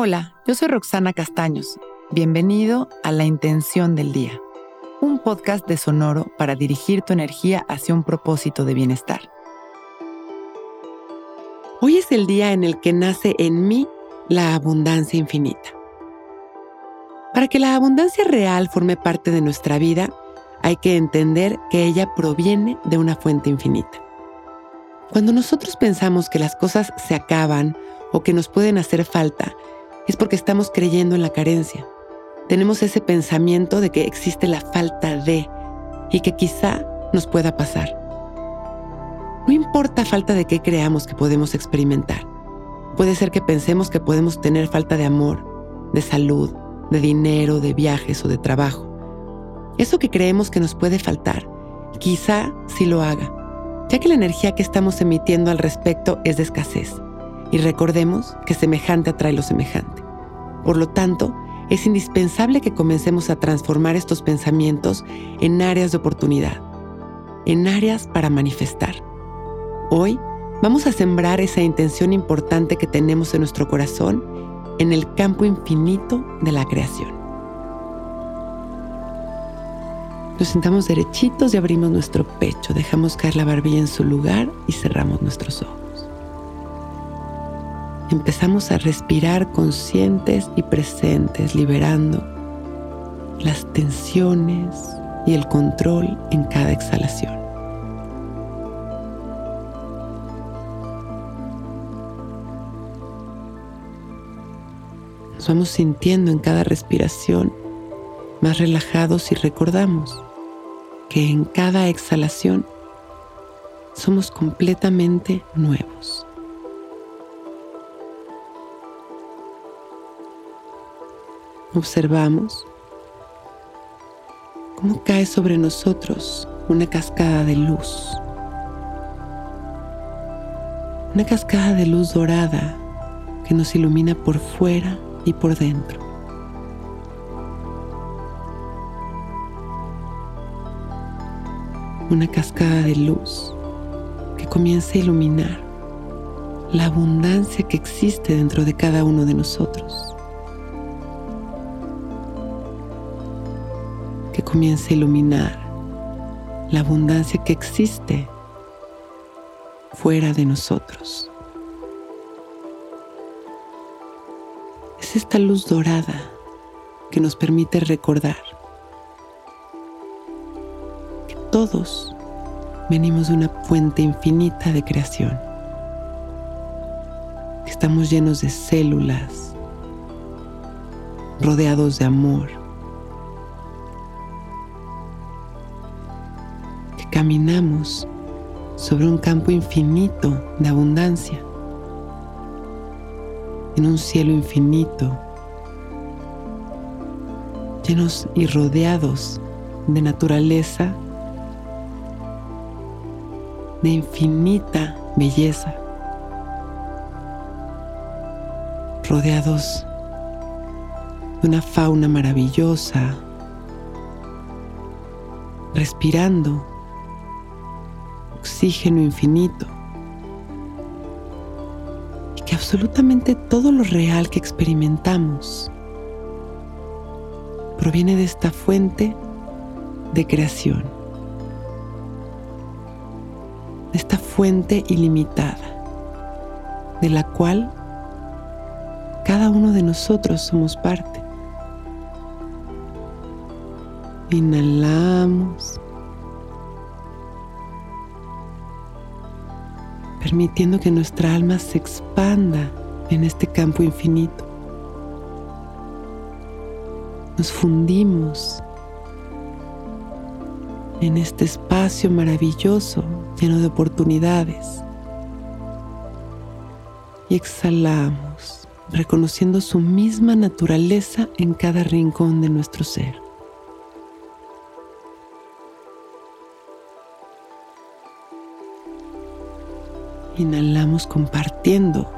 Hola, yo soy Roxana Castaños. Bienvenido a La Intención del Día, un podcast de Sonoro para dirigir tu energía hacia un propósito de bienestar. Hoy es el día en el que nace en mí la abundancia infinita. Para que la abundancia real forme parte de nuestra vida, hay que entender que ella proviene de una fuente infinita. Cuando nosotros pensamos que las cosas se acaban o que nos pueden hacer falta, es porque estamos creyendo en la carencia. Tenemos ese pensamiento de que existe la falta de y que quizá nos pueda pasar. No importa falta de qué creamos que podemos experimentar. Puede ser que pensemos que podemos tener falta de amor, de salud, de dinero, de viajes o de trabajo. Eso que creemos que nos puede faltar, quizá sí lo haga, ya que la energía que estamos emitiendo al respecto es de escasez. Y recordemos que semejante atrae lo semejante. Por lo tanto, es indispensable que comencemos a transformar estos pensamientos en áreas de oportunidad, en áreas para manifestar. Hoy vamos a sembrar esa intención importante que tenemos en nuestro corazón en el campo infinito de la creación. Nos sentamos derechitos y abrimos nuestro pecho, dejamos caer la barbilla en su lugar y cerramos nuestros ojos empezamos a respirar conscientes y presentes, liberando las tensiones y el control en cada exhalación. Nos vamos sintiendo en cada respiración más relajados y recordamos que en cada exhalación somos completamente nuevos. Observamos cómo cae sobre nosotros una cascada de luz. Una cascada de luz dorada que nos ilumina por fuera y por dentro. Una cascada de luz que comienza a iluminar la abundancia que existe dentro de cada uno de nosotros. Que comience a iluminar la abundancia que existe fuera de nosotros. Es esta luz dorada que nos permite recordar que todos venimos de una fuente infinita de creación, que estamos llenos de células, rodeados de amor, caminamos sobre un campo infinito de abundancia, en un cielo infinito, llenos y rodeados de naturaleza, de infinita belleza, rodeados de una fauna maravillosa, respirando oxígeno infinito. Y que absolutamente todo lo real que experimentamos proviene de esta fuente de creación, de esta fuente ilimitada, de la cual cada uno de nosotros somos parte. Inhalamos permitiendo que nuestra alma se expanda en este campo infinito. Nos fundimos en este espacio maravilloso lleno de oportunidades. Y exhalamos, reconociendo su misma naturaleza en cada rincón de nuestro ser. Inhalamos compartiendo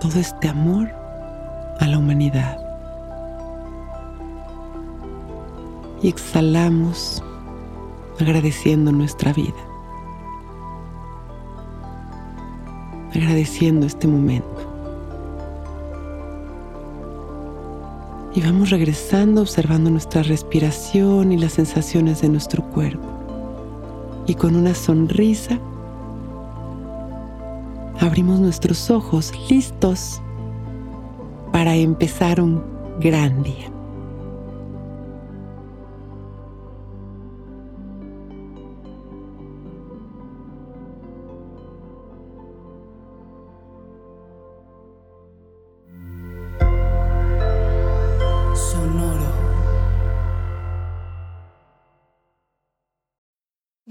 todo este amor a la humanidad. Y exhalamos agradeciendo nuestra vida. Agradeciendo este momento. Y vamos regresando observando nuestra respiración y las sensaciones de nuestro cuerpo. Y con una sonrisa abrimos nuestros ojos listos para empezar un gran día.